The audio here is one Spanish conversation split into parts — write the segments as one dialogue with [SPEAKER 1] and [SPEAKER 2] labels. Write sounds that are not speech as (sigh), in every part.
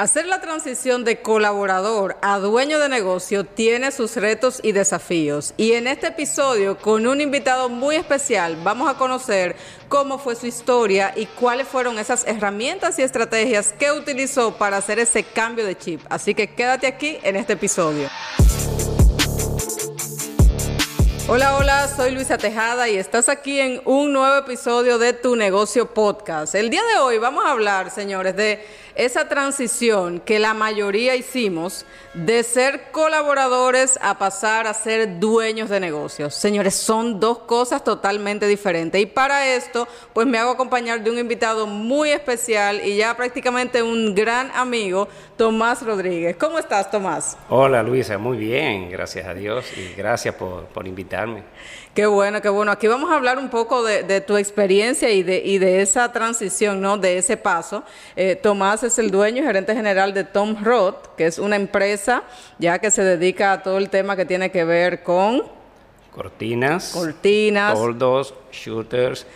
[SPEAKER 1] Hacer la transición de colaborador a dueño de negocio tiene sus retos y desafíos. Y en este episodio, con un invitado muy especial, vamos a conocer cómo fue su historia y cuáles fueron esas herramientas y estrategias que utilizó para hacer ese cambio de chip. Así que quédate aquí en este episodio. Hola, hola, soy Luisa Tejada y estás aquí en un nuevo episodio de Tu Negocio Podcast. El día de hoy vamos a hablar, señores, de esa transición que la mayoría hicimos de ser colaboradores a pasar a ser dueños de negocios. Señores, son dos cosas totalmente diferentes. Y para esto, pues me hago acompañar de un invitado muy especial y ya prácticamente un gran amigo, Tomás Rodríguez. ¿Cómo estás, Tomás?
[SPEAKER 2] Hola, Luisa. Muy bien, gracias a Dios y gracias por, por invitarme.
[SPEAKER 1] Qué bueno, qué bueno. Aquí vamos a hablar un poco de, tu experiencia y de, de, esa transición, ¿no? De ese paso. Eh, Tomás es el dueño y gerente general de Tom Roth, que es una empresa ya que se dedica a todo el tema que tiene que ver con...
[SPEAKER 2] Cortinas.
[SPEAKER 1] Cortinas.
[SPEAKER 2] Toldos, shooters,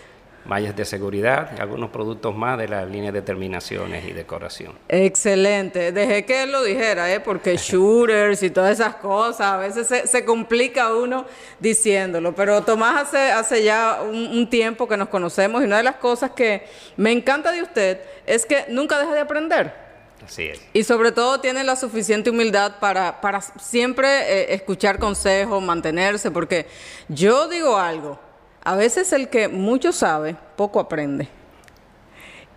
[SPEAKER 2] mallas de seguridad y algunos productos más de la línea de terminaciones y decoración.
[SPEAKER 1] Excelente. Dejé que él lo dijera, ¿eh? porque (laughs) shooters y todas esas cosas, a veces se, complica uno diciéndolo. Pero Tomás hace, hace ya un, tiempo que nos conocemos y una de las cosas que me encanta de usted es que nunca deja de aprender.
[SPEAKER 2] Así es.
[SPEAKER 1] Y sobre todo tiene la suficiente humildad para, para siempre eh, escuchar consejos, mantenerse, porque yo digo algo, a veces el que mucho sabe, poco aprende.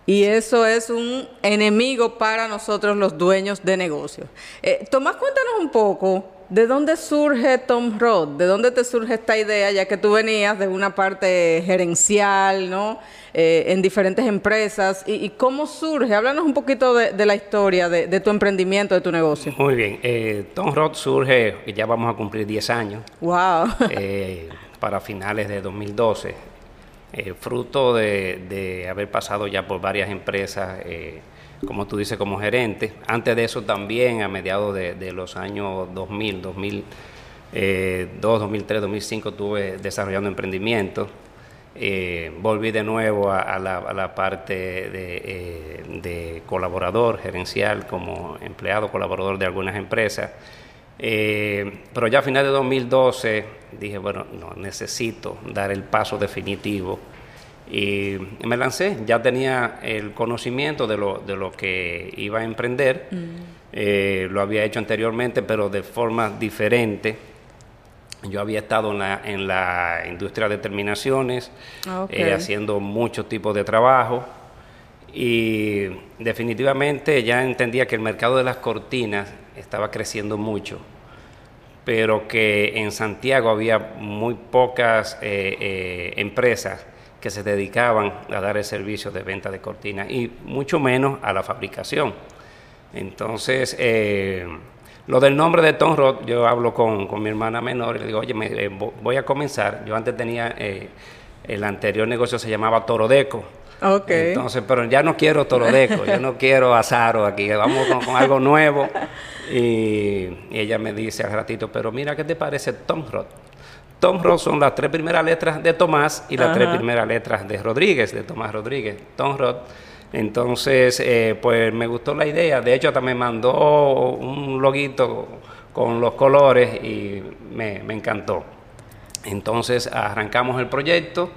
[SPEAKER 1] Y eso es un enemigo para nosotros los dueños de negocios. Eh, Tomás, cuéntanos un poco de dónde surge Tom Roth, de dónde te surge esta idea, ya que tú venías de una parte gerencial, ¿no? Eh, en diferentes empresas. Y, cómo surge? Háblanos un poquito de, la historia de, tu emprendimiento, de tu negocio.
[SPEAKER 2] Muy bien. Eh, Tom Roth surge, ya vamos a cumplir 10 años.
[SPEAKER 1] ¡Wow! (laughs)
[SPEAKER 2] para finales de 2012, eh, fruto de, haber pasado ya por varias empresas, eh, como tú dices, como gerente. Antes de eso también, a mediados de, los años 2000, 2002, 2003, 2005, estuve desarrollando emprendimiento. Eh, volví de nuevo a, la, parte de, colaborador gerencial como empleado colaborador de algunas empresas pero ya a final de 2012 dije, bueno, no, necesito dar el paso definitivo. Y me lancé, ya tenía el conocimiento de lo, de lo que iba a emprender. Mm. Eh, lo había hecho anteriormente, pero de forma diferente. Yo había estado en la, en la industria de terminaciones, eh, haciendo muchos tipos de trabajo. Y definitivamente ya entendía que el mercado de las cortinas estaba creciendo mucho, pero que en Santiago había muy pocas eh, eh, empresas que se dedicaban a dar el servicio de venta de cortinas y mucho menos a la fabricación. Entonces, eh, lo del nombre de Tom Roth, yo hablo con, mi hermana menor y le digo, oye, voy a comenzar. Yo antes tenía, el anterior negocio se llamaba Torodeco
[SPEAKER 1] Okay.
[SPEAKER 2] Entonces, pero ya no quiero torodeco, yo no quiero azaro aquí, vamos con, algo nuevo. Y, ella me dice al ratito, pero mira, ¿qué te parece Tom Roth? Tom Roth son las tres primeras letras de Tomás y las tres primeras letras de Rodríguez, de Tomás Rodríguez, Tom Roth. Entonces, eh, pues me gustó la idea. De hecho, hasta me mandó un loguito con los colores y me, me encantó. Entonces, arrancamos el proyecto.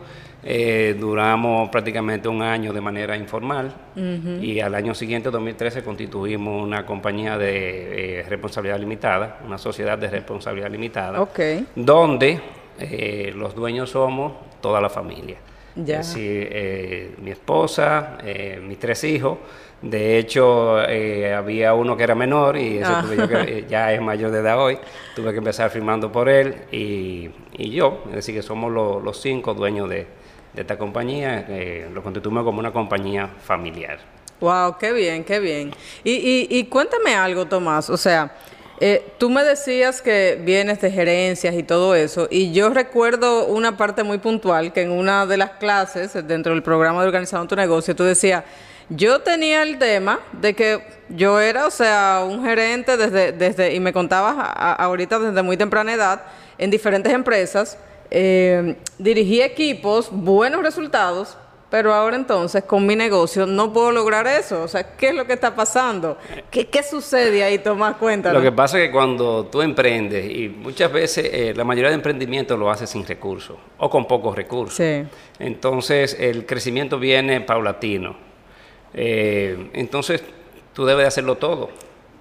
[SPEAKER 2] Eh, duramos prácticamente un año de manera informal y al año siguiente, 2013, constituimos una compañía de eh, responsabilidad limitada, una sociedad de responsabilidad limitada, donde eh, los dueños somos toda la familia. Es decir, mi esposa, mis tres hijos. De hecho, había uno que era menor y ese ah. que, ya es mayor de edad hoy. Tuve que empezar firmando por él y, yo. Es decir, que somos los cinco dueños de, de esta compañía, eh, lo constituimos como una compañía familiar.
[SPEAKER 1] Wow, qué bien, qué bien. Y, y, cuéntame algo, Tomás, o sea, eh, tú me decías que vienes de gerencias y todo eso, y yo recuerdo una parte muy puntual que en una de las clases dentro del programa de Organizando tu Negocio, tú decías, yo tenía el tema de que yo era, o sea, un gerente desde, desde y me contabas ahorita desde muy temprana edad en diferentes empresas, eh, dirigí equipos, buenos resultados, pero ahora entonces con mi negocio no puedo lograr eso. O sea, ¿qué es lo que está pasando? ¿Qué, qué sucede ahí? Tomás cuenta.
[SPEAKER 2] Lo que pasa es que cuando tú emprendes, y muchas veces eh, la mayoría de emprendimientos lo haces sin recursos o con pocos recursos.
[SPEAKER 1] Sí.
[SPEAKER 2] Entonces el crecimiento viene paulatino. Eh, entonces tú debes de hacerlo todo.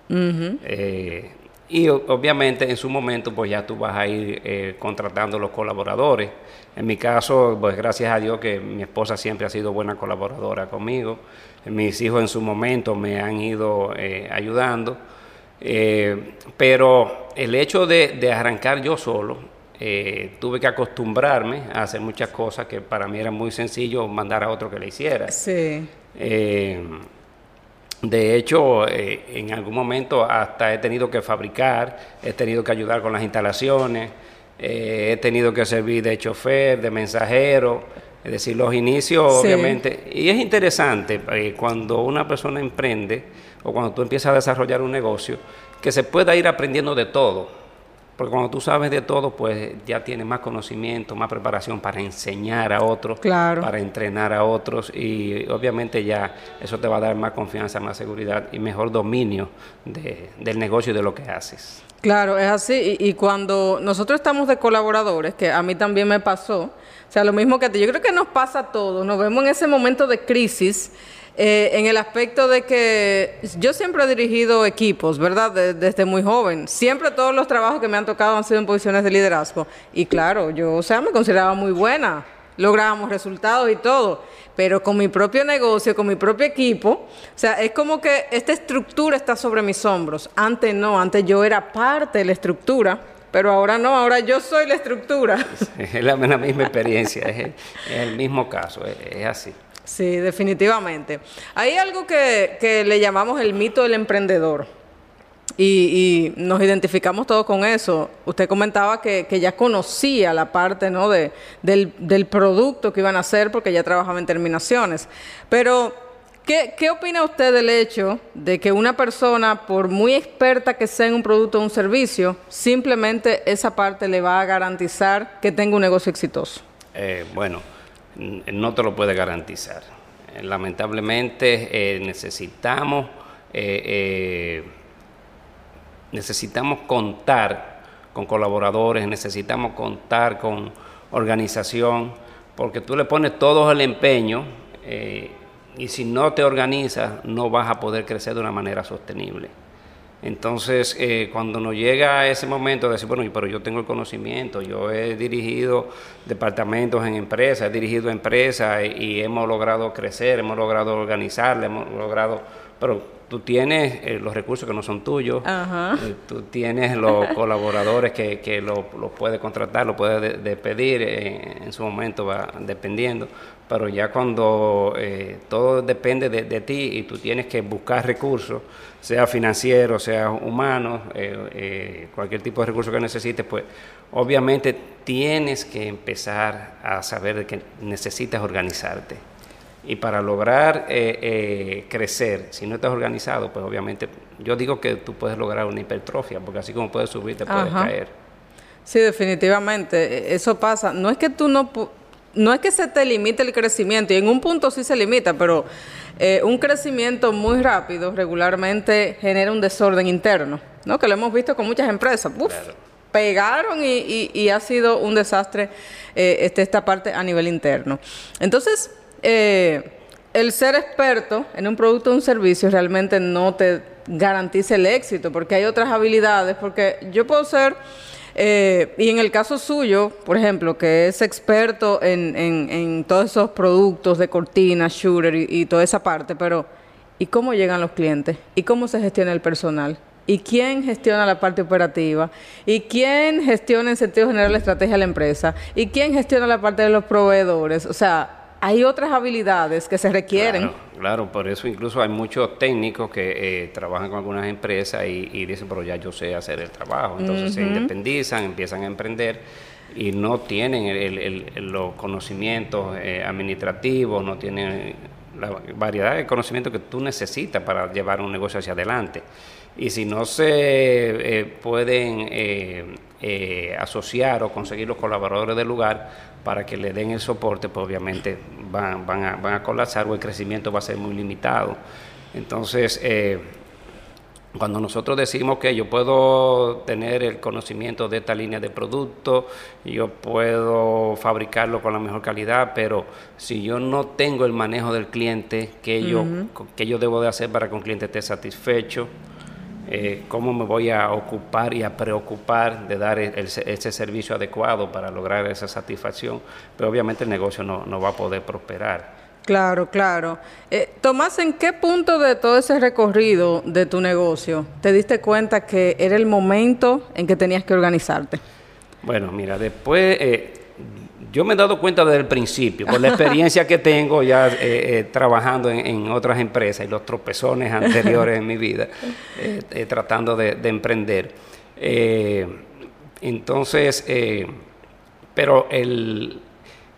[SPEAKER 2] Eh, y obviamente en su momento pues ya tú vas a ir eh, contratando los colaboradores. En mi caso, pues gracias a Dios que mi esposa siempre ha sido buena colaboradora conmigo. Mis hijos en su momento me han ido eh, ayudando. Eh, pero el hecho de, de arrancar yo solo, eh, tuve que acostumbrarme a hacer muchas cosas que para mí era muy sencillo mandar a otro que le hiciera.
[SPEAKER 1] Sí.
[SPEAKER 2] De hecho, eh, en algún momento hasta he tenido que fabricar, he tenido que ayudar con las instalaciones, eh, he tenido que servir de chofer, de mensajero, es decir, los inicios
[SPEAKER 1] Sí.
[SPEAKER 2] obviamente. Y es interesante eh, cuando una persona emprende o cuando tú empiezas a desarrollar un negocio, que se pueda ir aprendiendo de todo. Porque cuando tú sabes de todo, pues ya tienes más conocimiento, más preparación para enseñar a otros,
[SPEAKER 1] Claro.
[SPEAKER 2] para entrenar a otros y obviamente ya eso te va a dar más confianza, más seguridad y mejor dominio de- del negocio y de lo que haces.
[SPEAKER 1] Claro, es así. Y, y cuando nosotros estamos de colaboradores, que a mí también me pasó, o sea, lo mismo que a ti, yo creo que nos pasa a todos, nos vemos en ese momento de crisis, eh, en el aspecto de que yo siempre he dirigido equipos, ¿verdad? De- desde muy joven. Siempre todos los trabajos que me han tocado han sido en posiciones de liderazgo. Y claro, yo, o sea, me consideraba muy buena. Lográbamos resultados y todo. Pero con mi propio negocio, con mi propio equipo, o sea, es como que esta estructura está sobre mis hombros. Antes no, antes yo era parte de la estructura, pero ahora no, ahora yo soy la estructura. (laughs)
[SPEAKER 2] Es la, misma experiencia, es el, mismo caso, es así.
[SPEAKER 1] Sí, definitivamente. Hay algo que, que le llamamos el mito del emprendedor. Y, y nos identificamos todos con eso. Usted comentaba que, que ya conocía la parte ¿no? de, del, del producto que iban a hacer porque ya trabajaba en terminaciones. Pero, ¿qué, ¿qué opina usted del hecho de que una persona, por muy experta que sea en un producto o un servicio, simplemente esa parte le va a garantizar que tenga un negocio exitoso?
[SPEAKER 2] Eh, bueno, no te lo puede garantizar. Eh, lamentablemente eh, necesitamos eh, eh, necesitamos contar con colaboradores, necesitamos contar con organización, porque tú le pones todo el empeño y si no te organizas no vas a poder crecer de una manera sostenible. Entonces, eh, cuando nos llega ese momento de decir, bueno, pero yo tengo el conocimiento, yo he dirigido departamentos en empresas, he dirigido empresas y, y hemos logrado crecer, hemos logrado organizarla, hemos logrado, pero tú tienes eh, los recursos que no son tuyos,
[SPEAKER 1] Ajá.
[SPEAKER 2] eh, tú tienes los (laughs) colaboradores que, que lo, lo puedes contratar, lo puedes de- despedir, eh, en su momento va dependiendo, pero ya cuando eh, todo depende de, de ti y tú tienes que buscar recursos, sea financiero, sea humano, eh, eh, cualquier tipo de recurso que necesites, pues obviamente tienes que empezar a saber que necesitas organizarte. Y para lograr eh, eh, crecer, si no estás organizado, pues obviamente yo digo que tú puedes lograr una hipertrofia, porque así como puedes subir, te puedes
[SPEAKER 1] Ajá.
[SPEAKER 2] caer.
[SPEAKER 1] Sí, definitivamente, e- eso pasa. No es que tú no, no es que se te limite el crecimiento, y en un punto sí se limita, pero eh, un crecimiento muy rápido regularmente genera un desorden interno, ¿no? Que lo hemos visto con muchas empresas. Uf,
[SPEAKER 2] Claro.
[SPEAKER 1] pegaron y, y- y ha sido un desastre eh, este, esta parte a nivel interno. Entonces, eh, el ser experto en un producto o un servicio realmente no te garantiza el éxito, porque hay otras habilidades, porque yo puedo ser, eh, y en el caso suyo, por ejemplo, que es experto en, en- en todos esos productos de cortina, shooter y, y toda esa parte, pero ¿y cómo llegan los clientes? ¿Y cómo se gestiona el personal? ¿Y quién gestiona la parte operativa? ¿Y quién gestiona en sentido general la estrategia de la empresa? ¿Y quién gestiona la parte de los proveedores? O sea, hay otras habilidades que se requieren.
[SPEAKER 2] Claro, claro, por eso incluso hay muchos técnicos que eh, trabajan con algunas empresas y, y dicen, pero ya yo sé hacer el trabajo. Entonces se independizan, empiezan a emprender y no tienen el- el- el- los conocimientos eh, administrativos, no tienen la variedad de conocimiento que tú necesitas para llevar un negocio hacia adelante. Y si no se eh, pueden eh, eh, asociar o conseguir los colaboradores del lugar para que le den el soporte, pues obviamente van, van, a, van a colapsar o el crecimiento va a ser muy limitado. Entonces, cuando nosotros decimos que yo puedo tener el conocimiento de esta línea de producto, yo puedo fabricarlo con la mejor calidad, pero si yo no tengo el manejo del cliente que yo, que yo debo de hacer para que un cliente esté satisfecho, eh, cómo me voy a ocupar y a preocupar de dar ese servicio adecuado para lograr esa satisfacción, pero obviamente el negocio no, no va a poder prosperar.
[SPEAKER 1] Claro, claro. Eh, Tomás, ¿en qué punto de todo ese recorrido de tu negocio te diste cuenta que era el momento en que tenías que organizarte?
[SPEAKER 2] Bueno, mira, después eh, yo me he dado cuenta desde el principio, por la (laughs) experiencia que tengo ya eh, eh, trabajando en, otras empresas y los tropezones anteriores en mi vida, (laughs) tratando de, de emprender. entonces, pero el,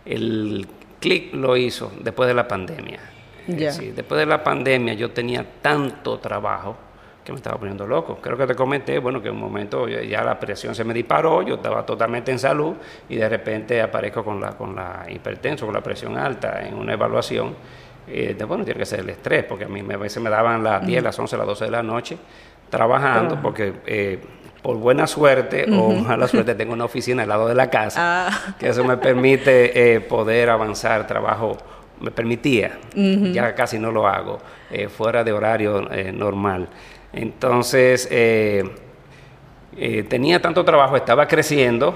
[SPEAKER 2] el clic lo hizo después de la pandemia. después de la pandemia yo tenía tanto trabajo que me estaba poniendo loco. Creo que te comenté, bueno, que en un momento ya la presión se me disparó, yo estaba totalmente en salud y de repente aparezco con la, con la hipertenso, con la presión alta en una evaluación. Eh, bueno, tiene que ser el estrés, porque a mí me, a veces me daban las 10, las 11, las 12 de la noche trabajando, porque eh, por buena suerte o mala suerte tengo una oficina al lado de la casa, ah. que eso me permite eh, poder avanzar trabajo, me permitía, ya casi no lo hago, eh, fuera de horario eh, normal. Entonces, tenía tanto trabajo, estaba creciendo,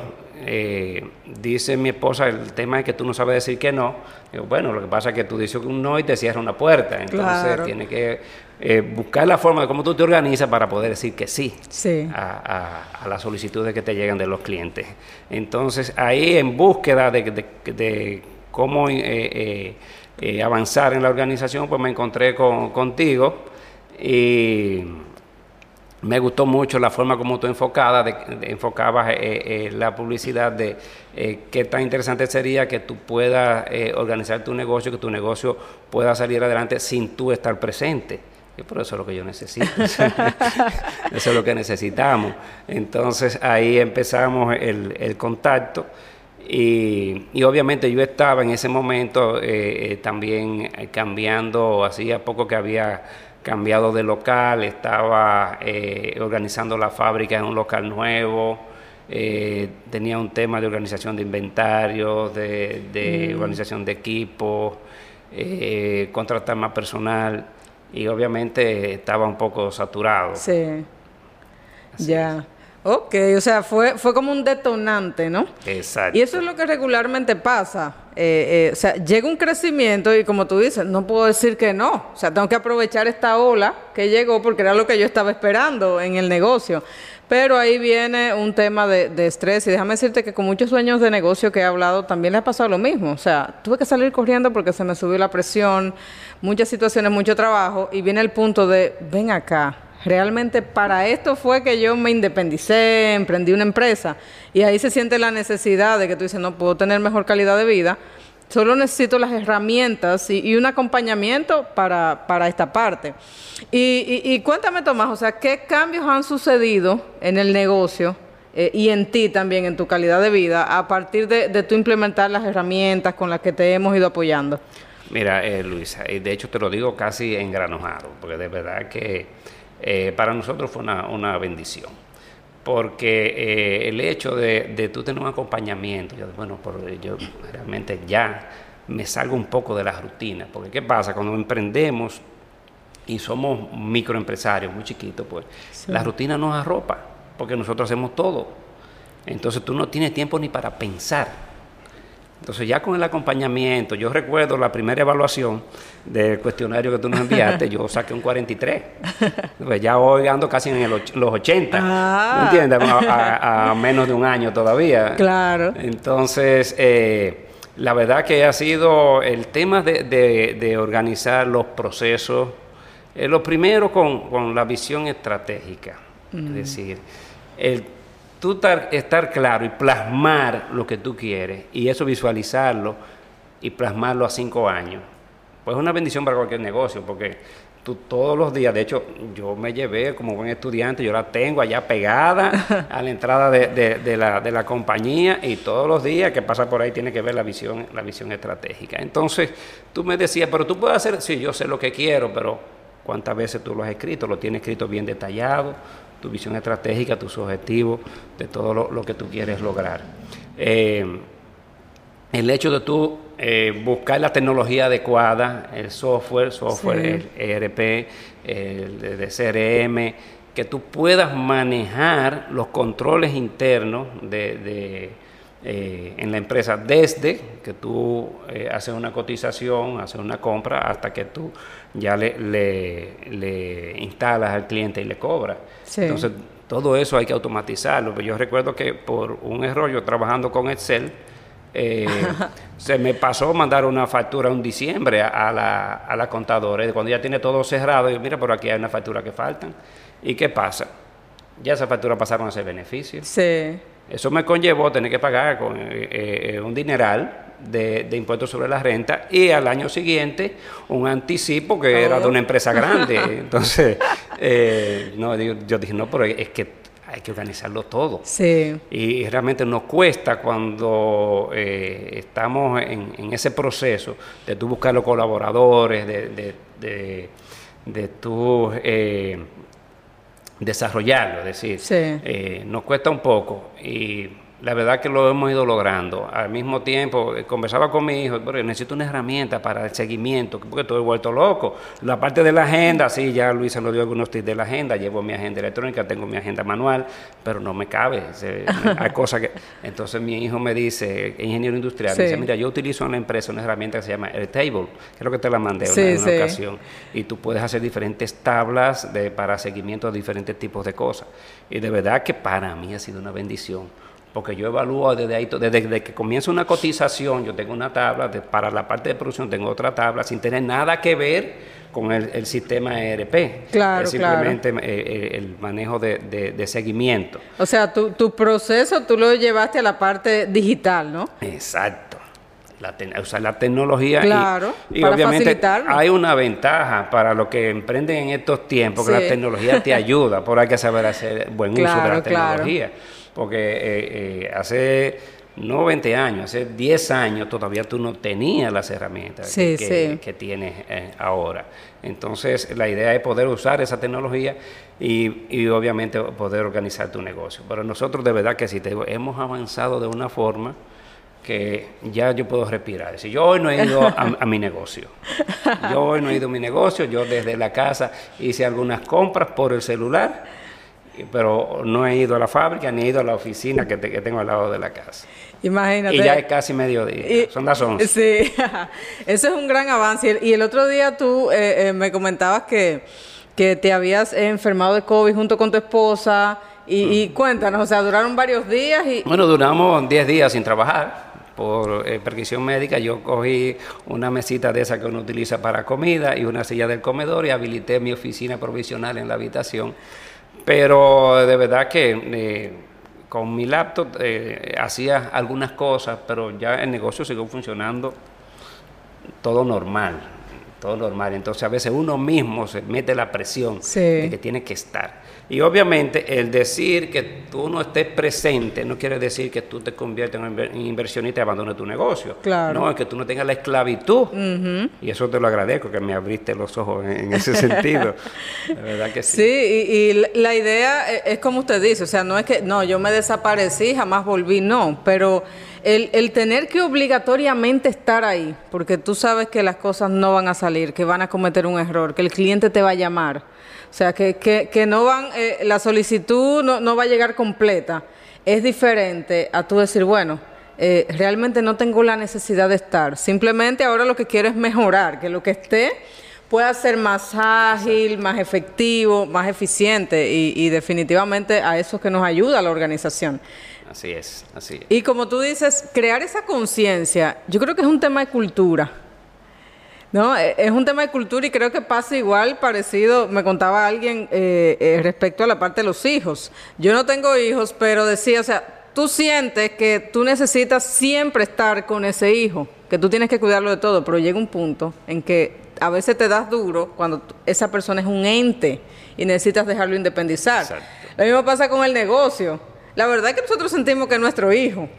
[SPEAKER 2] dice mi esposa, el tema es que tú no sabes decir que no. bueno, lo que pasa es que tú dices un no y te cierra una puerta. Entonces, tiene que eh, buscar la forma de cómo tú te organizas para poder decir que sí, A, las solicitudes que te llegan de los clientes. Entonces, ahí en búsqueda de, cómo eh, eh, avanzar en la organización, pues me encontré contigo y me gustó mucho la forma como tú enfocada, de, enfocabas la publicidad de qué tan interesante sería que tú puedas organizar tu negocio, que tu negocio pueda salir adelante sin tú estar presente. Y por eso es lo que yo necesito. (laughs) eso es lo que necesitamos. Entonces ahí empezamos el, contacto. Y, obviamente yo estaba en ese momento eh, eh, también eh, cambiando, hacía poco que había cambiado de local, estaba organizando la fábrica en un local nuevo, tenía un tema de organización de inventarios, de, mm. organización de equipos, contratar más personal y obviamente estaba un poco saturado.
[SPEAKER 1] Sí. ya. Ok, o sea, fue, fue como un detonante, ¿no?
[SPEAKER 2] Exacto.
[SPEAKER 1] Y eso es lo que regularmente pasa. Eh, eh, o sea, llega un crecimiento y como tú dices, no puedo decir que no. O sea, tengo que aprovechar esta ola que llegó porque era lo que yo estaba esperando en el negocio. Pero ahí viene un tema de, de, estrés y déjame decirte que con muchos sueños de negocio que he hablado también le ha pasado lo mismo. O sea, tuve que salir corriendo porque se me subió la presión, muchas situaciones, mucho trabajo y viene el punto de, ven acá, realmente para esto fue que yo me independicé, emprendí una empresa y ahí se siente la necesidad de que tú dices, no puedo tener mejor calidad de vida Solo necesito las herramientas y, un acompañamiento para, esta parte. Y, cuéntame, Tomás, o sea, ¿qué cambios han sucedido en el negocio eh, y en ti también, en tu calidad de vida, a partir de, de tú implementar las herramientas con las que te hemos ido apoyando?
[SPEAKER 2] Mira, eh, Luisa, y de hecho te lo digo casi engranojado, porque de verdad que eh, para nosotros fue una, una bendición porque eh, el hecho de, de, tú tener un acompañamiento, yo, bueno, por, yo realmente ya me salgo un poco de la rutina, porque ¿qué pasa? Cuando emprendemos y somos microempresarios muy chiquitos, pues la rutina nos arropa, porque nosotros hacemos todo. Entonces tú no tienes tiempo ni para pensar. Entonces ya con el acompañamiento, yo recuerdo la primera evaluación del cuestionario que tú nos enviaste, yo saqué un 43. (laughs) Pues ya hoy ando casi en los 80, ah. entiendes? A, (laughs) menos de un año todavía.
[SPEAKER 1] Claro.
[SPEAKER 2] Entonces, eh, la verdad que ha sido el tema de, organizar los procesos, eh, lo primero con, la visión estratégica, es mm. decir, el tú estar, claro y plasmar lo que tú quieres y eso visualizarlo y plasmarlo a cinco años, pues es una bendición para cualquier negocio, porque tú todos los días, de hecho, yo me llevé como buen estudiante, yo la tengo allá pegada (laughs) a la entrada de, la, de la compañía y todos los días que pasa por ahí tiene que ver la visión, la visión estratégica. Entonces, tú me decías, pero tú puedes hacer, sí, yo sé lo que quiero, pero ¿cuántas veces tú lo has escrito? Lo tienes escrito bien detallado, tu visión estratégica, tus objetivos, de todo lo, que tú quieres lograr. Eh, el hecho de tú eh, buscar la tecnología adecuada, el software, software, el ERP, el de CRM, que tú puedas manejar los controles internos de, eh, en la empresa desde que tú haces una cotización, haces una compra, hasta que tú ya le, le, instalas al cliente y le cobras. Entonces, todo eso hay que automatizarlo. Yo recuerdo que por un error, yo trabajando con Excel, eh, (laughs) se me pasó mandar una factura en diciembre a, la, a la contadora. Cuando ya tiene todo cerrado, yo, mira, por aquí hay una factura que faltan. ¿Y qué pasa? Ya esa factura pasaron a ser beneficio.
[SPEAKER 1] Sí.
[SPEAKER 2] Eso me conllevó tener que pagar con, eh, eh, un dineral de, impuestos sobre la renta y al año siguiente un anticipo que era de una empresa grande. (laughs) Entonces, eh, no, yo, dije, no, pero es que hay que organizarlo todo.
[SPEAKER 1] Sí.
[SPEAKER 2] Y realmente nos cuesta cuando estamos en, ese proceso de tú buscar los colaboradores, de, de, de, de tú desarrollarlo, es decir, eh, nos cuesta un poco y la verdad que lo hemos ido logrando. Al mismo tiempo, eh, conversaba con mi hijo, pero necesito una herramienta para el seguimiento, porque estoy vuelto loco. La parte de la agenda, sí, ya Luisa nos dio algunos tips de la agenda, llevo mi agenda electrónica, tengo mi agenda manual, pero no me cabe. (laughs) hay cosas que... Entonces mi hijo me dice, ingeniero industrial, dice, mira, yo utilizo en la empresa una herramienta que se llama Airtable, que es lo que te la mandé en una ocasión, y tú puedes hacer diferentes tablas de, para seguimiento de diferentes tipos de cosas. Y de verdad que para mí ha sido una bendición porque yo evalúo desde ahí, desde, que comienza una cotización, yo tengo una tabla, para la parte de producción tengo otra tabla, sin tener nada que ver con el, sistema ERP.
[SPEAKER 1] Claro,
[SPEAKER 2] es simplemente eh, eh, el manejo de, seguimiento.
[SPEAKER 1] O sea, tu, tu proceso tú lo llevaste a la parte digital, ¿no?
[SPEAKER 2] Exacto. La usar la tecnología
[SPEAKER 1] claro,
[SPEAKER 2] y, obviamente hay una ventaja para los que emprenden en estos tiempos que la tecnología te (laughs) ayuda, por hay que saber hacer buen uso de la tecnología porque eh, eh, hace no 20 años, hace 10 años todavía tú no tenías las herramientas que, tienes eh, ahora. Entonces, la idea es poder usar esa tecnología y, obviamente poder organizar tu negocio. Pero nosotros de verdad que sí, te hemos avanzado de una forma que ya yo puedo respirar. Si yo hoy no he ido a, a, mi negocio, yo hoy no he ido a mi negocio, yo desde la casa hice algunas compras por el celular pero no he ido a la fábrica ni he ido a la oficina que, tengo al lado de la casa.
[SPEAKER 1] Imagínate.
[SPEAKER 2] Y ya es casi mediodía, son las 11.
[SPEAKER 1] Sí, (laughs) eso es un gran avance. Y el otro día tú eh, eh, me comentabas que, que te habías enfermado de COVID junto con tu esposa. Y, cuéntanos, o sea, duraron varios días y...
[SPEAKER 2] Bueno, duramos 10 días sin trabajar por eh, prescripción médica, yo cogí una mesita de esa que uno utiliza para comida y una silla del comedor y habilité mi oficina provisional en la habitación pero de verdad que eh, con mi laptop eh, hacía algunas cosas, pero ya el negocio siguió funcionando todo normal, todo normal. Entonces a veces uno mismo se mete la presión de que tiene que estar. Y obviamente el decir que tú no estés presente no quiere decir que tú te conviertas en inversionista y abandones tu negocio.
[SPEAKER 1] Claro.
[SPEAKER 2] No, es que tú no tengas la esclavitud. Y eso te lo agradezco, que me abriste los ojos en, ese sentido. (laughs) La verdad que sí.
[SPEAKER 1] Sí, y, la idea e, es, como usted dice, o sea, no es que, no, yo me desaparecí, jamás volví, no, pero... El, el, tener que obligatoriamente estar ahí, porque tú sabes que las cosas no van a salir, que van a cometer un error, que el cliente te va a llamar. O sea, que, que, no van, eh, la solicitud no, no, va a llegar completa. Es diferente a tú decir, bueno, eh, realmente no tengo la necesidad de estar. Simplemente ahora lo que quiero es mejorar, que lo que esté pueda ser más ágil, más efectivo, más eficiente y, y definitivamente a eso es que nos ayuda la organización.
[SPEAKER 2] Así es, así es.
[SPEAKER 1] Y como tú dices, crear esa conciencia, yo creo que es un tema de cultura. No, e, es un tema de cultura y creo que pasa igual, parecido, me contaba alguien eh, eh, respecto a la parte de los hijos. Yo no tengo hijos, pero decía, o sea, tú sientes que tú necesitas siempre estar con ese hijo, que tú tienes que cuidarlo de todo, pero llega un punto en que a veces te das duro cuando esa persona es un ente y necesitas dejarlo independizar. Lo mismo pasa con el negocio. La verdad es que nosotros sentimos que es nuestro hijo,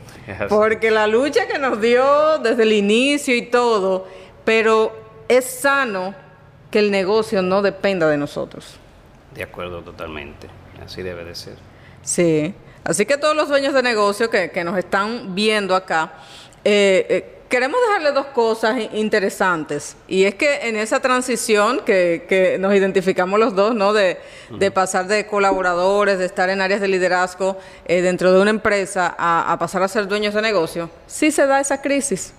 [SPEAKER 1] porque la lucha que nos dio desde el inicio y todo, pero es sano que el negocio no dependa de nosotros.
[SPEAKER 2] De acuerdo totalmente, así debe de ser.
[SPEAKER 1] Sí, así que todos los dueños de negocio que, que nos están viendo acá, eh, eh queremos dejarle dos cosas interesantes. Y es que en esa transición que, nos identificamos los dos, ¿no? De, pasar de colaboradores, de estar en áreas de liderazgo eh, dentro de una empresa a, a pasar a ser dueños de negocio, sí se da esa crisis.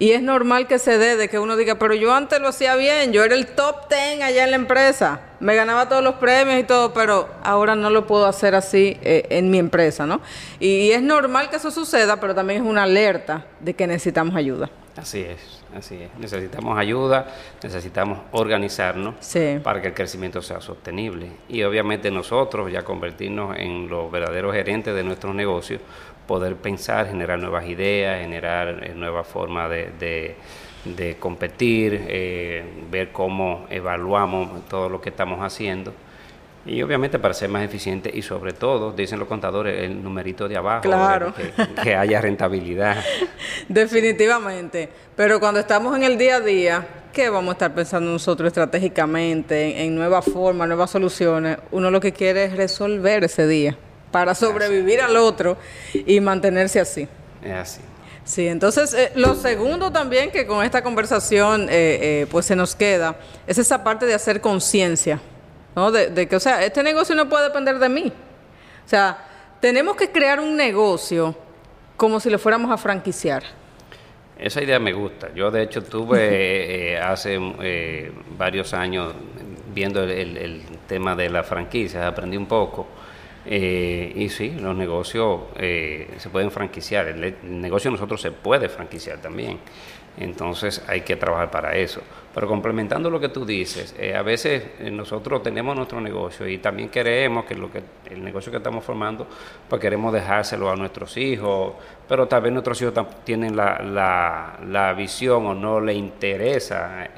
[SPEAKER 1] Y es normal que se dé de que uno diga, pero yo antes lo hacía bien, yo era el top ten allá en la empresa, me ganaba todos los premios y todo, pero ahora no lo puedo hacer así eh, en mi empresa, ¿no? Y, es normal que eso suceda, pero también es una alerta de que necesitamos ayuda.
[SPEAKER 2] Así es, así es. Necesitamos ayuda, necesitamos organizarnos para que el crecimiento sea sostenible. Y obviamente nosotros ya convertirnos en los verdaderos gerentes de nuestros negocios poder pensar, generar nuevas ideas, generar eh, nuevas formas de, de, competir, eh, ver cómo evaluamos todo lo que estamos haciendo. Y obviamente para ser más eficiente y sobre todo, dicen los contadores, el numerito de abajo,
[SPEAKER 1] claro.
[SPEAKER 2] que, haya rentabilidad. (laughs)
[SPEAKER 1] Definitivamente. Pero cuando estamos en el día a día, ¿qué vamos a estar pensando nosotros estratégicamente, en nuevas formas, nuevas soluciones? Uno lo que quiere es resolver ese día para sobrevivir al otro y mantenerse así.
[SPEAKER 2] Es así.
[SPEAKER 1] Sí, entonces eh, lo segundo también que con esta conversación eh, eh, pues se nos queda es esa parte de hacer conciencia, ¿no? De, de, que, o sea, este negocio no puede depender de mí. O sea, tenemos que crear un negocio como si lo fuéramos a franquiciar.
[SPEAKER 2] Esa idea me gusta. Yo de hecho tuve (laughs) hace varios años viendo el, el tema de la franquicia, aprendí un poco eh, y sí, los negocios eh, se pueden franquiciar. El, negocio nosotros se puede franquiciar también. Entonces hay que trabajar para eso. Pero complementando lo que tú dices, eh, a veces nosotros tenemos nuestro negocio y también queremos que, lo que el negocio que estamos formando, pues queremos dejárselo a nuestros hijos, pero tal vez nuestros hijos tienen la, la, la visión o no le interesa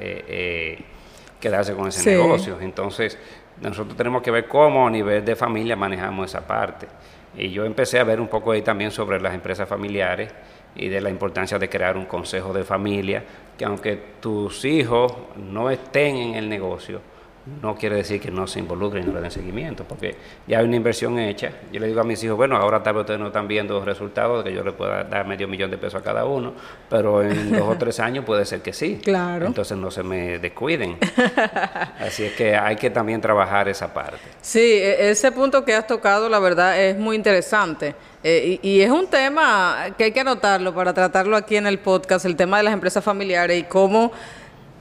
[SPEAKER 2] quedarse con ese negocio. Entonces nosotros tenemos que ver cómo a nivel de familia manejamos esa parte. Y yo empecé a ver un poco ahí también sobre las empresas familiares y de la importancia de crear un consejo de familia, que aunque tus hijos no estén en el negocio, no quiere decir que no se involucren y no le den seguimiento, porque ya hay una inversión hecha. Yo le digo a mis hijos, bueno, ahora tal vez ustedes no están viendo los resultados de que yo le pueda dar medio millón de pesos a cada uno, pero en (laughs) dos o tres años puede ser que sí.
[SPEAKER 1] Claro.
[SPEAKER 2] Entonces no se me descuiden. (laughs) Así es que hay que también trabajar esa parte.
[SPEAKER 1] Sí, e, ese punto que has tocado, la verdad, es muy interesante. Eh, y, y, es un tema que hay que anotarlo para tratarlo aquí en el podcast, el tema de las empresas familiares y cómo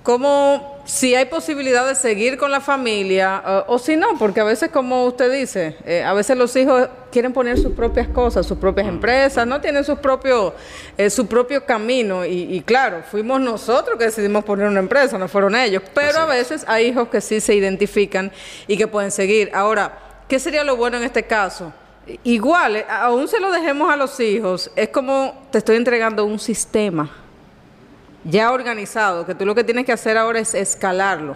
[SPEAKER 1] como si hay posibilidad de seguir con la familia o si no, porque a veces, como usted dice, eh, a veces los hijos quieren poner sus propias cosas, sus propias mm. empresas, no tienen sus propios, eh, su propio camino. Y, claro, fuimos nosotros que decidimos poner una empresa, no fueron ellos. Pero a veces hay hijos que sí se identifican y que pueden seguir. Ahora, ¿qué sería lo bueno en este caso? Igual, eh, aún se lo dejemos a los hijos, es como te estoy entregando un sistema ya organizado, que tú lo que tienes que hacer ahora es escalarlo.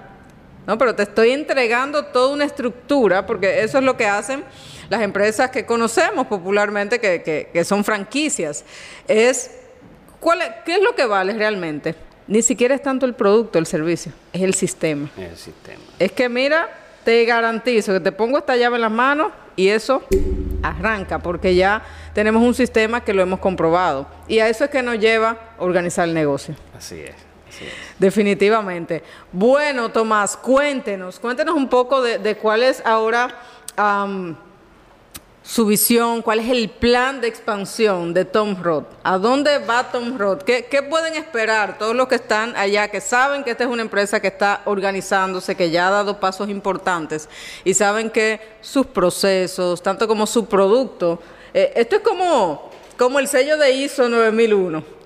[SPEAKER 1] ¿no? Pero te estoy entregando toda una estructura, porque eso es lo que hacen las empresas que conocemos popularmente, que, son franquicias. Es, ¿cuál ¿Qué es lo que vale realmente? Ni siquiera es tanto el producto, el servicio, es el sistema.
[SPEAKER 2] El sistema.
[SPEAKER 1] Es que mira, te garantizo que te pongo esta llave en las manos y eso arranca, porque ya tenemos un sistema que lo hemos comprobado. Y a eso es que nos lleva a organizar el negocio.
[SPEAKER 2] Así es.
[SPEAKER 1] Definitivamente. Bueno, Tomás, cuéntenos, cuéntenos un poco de, cuál es ahora su visión, cuál es el plan de expansión de Tom Roth. ¿A dónde va Tom Roth? ¿Qué, pueden esperar todos los que están allá, que saben que esta es una empresa que está organizándose, que ya ha dado pasos importantes y saben que sus procesos, tanto como su producto, eh, esto es como, como el sello de ISO 9001.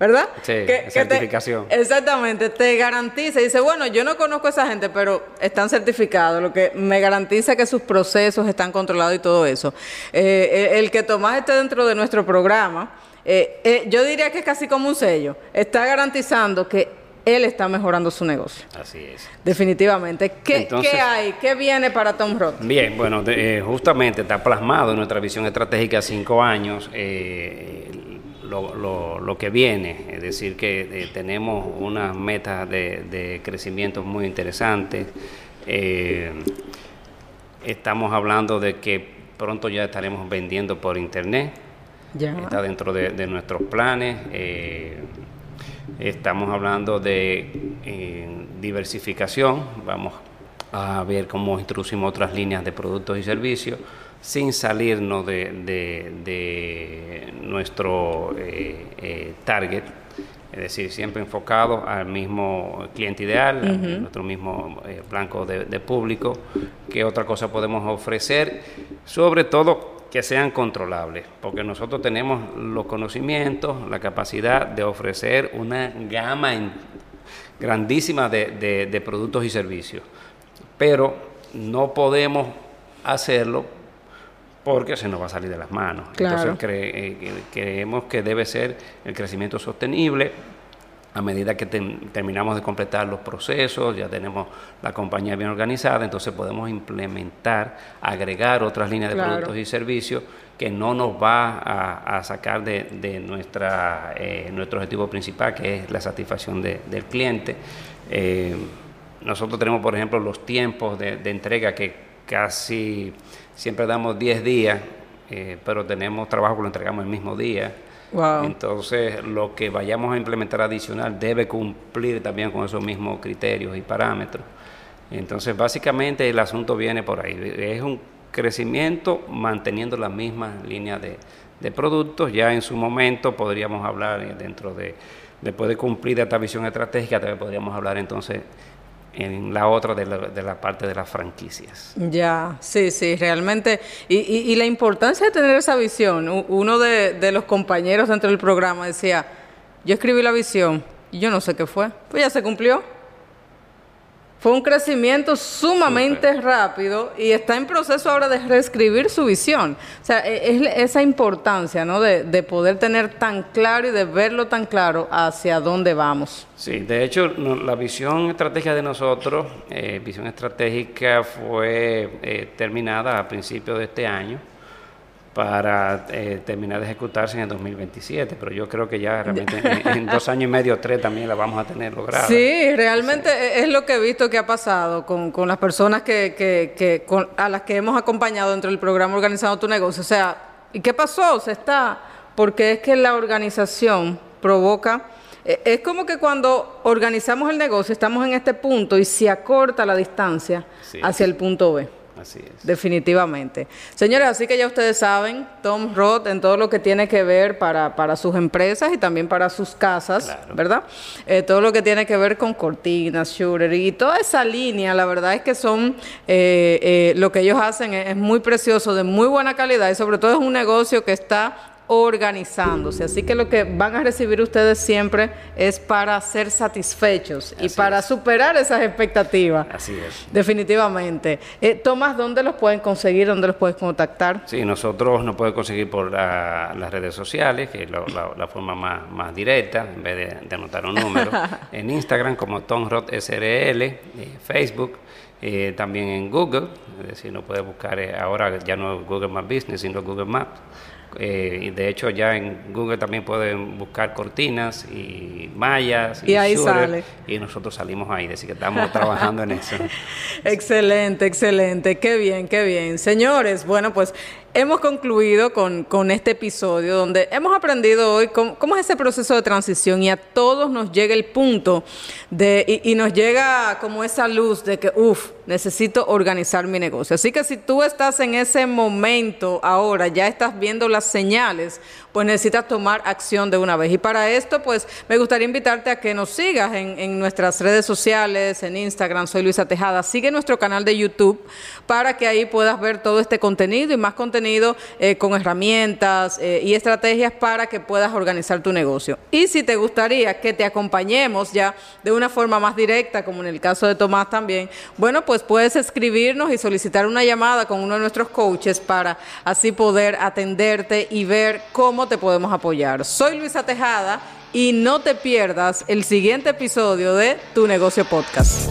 [SPEAKER 1] ¿Verdad?
[SPEAKER 2] Sí, certificación.
[SPEAKER 1] exactamente, te garantiza. Dice, bueno, yo no conozco a esa gente, pero están certificados, lo que me garantiza que sus procesos están controlados y todo eso. Eh, el que Tomás esté dentro de nuestro programa, eh, eh, yo diría que es casi como un sello. Está garantizando que él está mejorando su negocio.
[SPEAKER 2] Así es.
[SPEAKER 1] Definitivamente. ¿Qué, hay? ¿Qué viene para Tom Roth?
[SPEAKER 2] Bien, bueno, eh, justamente está plasmado en nuestra visión estratégica cinco años. Eh, lo, que viene, es decir, que eh, tenemos unas metas de, crecimiento muy interesantes. estamos hablando de que pronto ya estaremos vendiendo por internet. Ya. Está dentro de, de nuestros planes. Estamos hablando de eh, diversificación, vamos a ver cómo introducimos otras líneas de productos y servicios sin salirnos de, nuestro eh, eh, target, es decir, siempre enfocado al mismo cliente ideal, nuestro mismo blanco de, de, público, qué otra cosa podemos ofrecer, sobre todo que sean controlables, porque nosotros tenemos los conocimientos, la capacidad de ofrecer una gama grandísima de, productos y servicios, pero no podemos hacerlo porque se nos va a salir de las manos. Entonces eh, creemos que debe ser el crecimiento sostenible, a medida que terminamos de completar los procesos, ya tenemos la compañía bien organizada, entonces podemos implementar, agregar otras líneas de productos y servicios que no nos va a, sacar de, nuestra, eh, nuestro objetivo principal, que es la satisfacción del cliente. Eh, nosotros tenemos, por ejemplo, los tiempos de, entrega que casi siempre damos 10 días, eh, pero tenemos trabajo que lo entregamos el mismo día. Entonces, lo que vayamos a implementar adicional debe cumplir también con esos mismos criterios y parámetros. Entonces, básicamente el asunto viene por ahí. Es un crecimiento manteniendo la misma línea de, de productos. Ya en su momento podríamos hablar dentro de, después de cumplir esta visión estratégica, también podríamos hablar entonces en la otra de la, de la, parte de las franquicias.
[SPEAKER 1] Ya, sí, sí, realmente. Y, y, la importancia de tener esa visión. Uno de, de, los compañeros dentro del programa decía, yo escribí la visión y yo no sé qué fue. Pues ya se cumplió. Fue un crecimiento sumamente rápido y está en proceso ahora de reescribir su visión. O sea, e, es esa importancia, ¿no? De, de, poder tener tan claro y de verlo tan claro hacia dónde vamos.
[SPEAKER 2] Sí, de hecho, la visión estratégica de nosotros, eh, visión estratégica fue eh, terminada a principios de este año para eh, terminar de ejecutarse en el 2027, pero yo creo que ya realmente en, dos años y medio, tres también la vamos a tener lograda.
[SPEAKER 1] Sí, realmente es lo que he visto que ha pasado con, con las personas que, que, que a las que hemos acompañado dentro del programa Organizando tu Negocio. O sea, ¿y qué pasó? Se está, porque es que la organización provoca... Eh, es como que cuando organizamos el negocio estamos en este punto y se acorta la distancia hacia el punto B.
[SPEAKER 2] Así es.
[SPEAKER 1] Definitivamente. Señores, así que ya ustedes saben, Tom Roth en todo lo que tiene que ver para, para sus empresas y también para sus casas, ¿verdad? Eh, todo lo que tiene que ver con cortinas, shooter y toda esa línea, la verdad es que son, eh, eh, lo que ellos hacen es muy precioso, de muy buena calidad y sobre todo es un negocio que está organizándose. Así que lo que van a recibir ustedes siempre es para ser satisfechos y para superar esas expectativas.
[SPEAKER 2] Así es.
[SPEAKER 1] Definitivamente. Eh, Tomás, ¿dónde los pueden conseguir? ¿Dónde los puedes contactar?
[SPEAKER 2] Sí, nosotros nos pueden conseguir por las redes sociales, que es la, forma más, directa, en vez de, anotar un número. (laughs) en Instagram como TomRod SRL, eh, Facebook. Eh, también en Google, es decir, no puede buscar ahora ya no Google Maps Business, sino Google Maps. Eh, y de hecho ya en Google también pueden buscar cortinas y mallas
[SPEAKER 1] y, ahí sale.
[SPEAKER 2] y nosotros salimos ahí, así que estamos trabajando en eso. (laughs)
[SPEAKER 1] excelente, excelente, qué bien, qué bien. Señores, bueno, pues hemos concluido con, con, este episodio donde hemos aprendido hoy cómo, es ese proceso de transición y a todos nos llega el punto de, y, nos llega como esa luz de que, uff, necesito organizar mi negocio. Así que si tú estás en ese momento ahora, ya estás viendo la las señales, pues necesitas tomar acción de una vez. Y para esto, pues me gustaría invitarte a que nos sigas en, nuestras redes sociales, en Instagram, soy Luisa Tejada. Sigue nuestro canal de YouTube para que ahí puedas ver todo este contenido y más contenido eh, con herramientas eh, y estrategias para que puedas organizar tu negocio. Y si te gustaría que te acompañemos ya de una forma más directa, como en el caso de Tomás también, bueno, pues puedes escribirnos y solicitar una llamada con uno de nuestros coaches para así poder atenderte y ver te podemos apoyar. Soy Luisa Tejada y no te pierdas el siguiente episodio de Tu Negocio Podcast.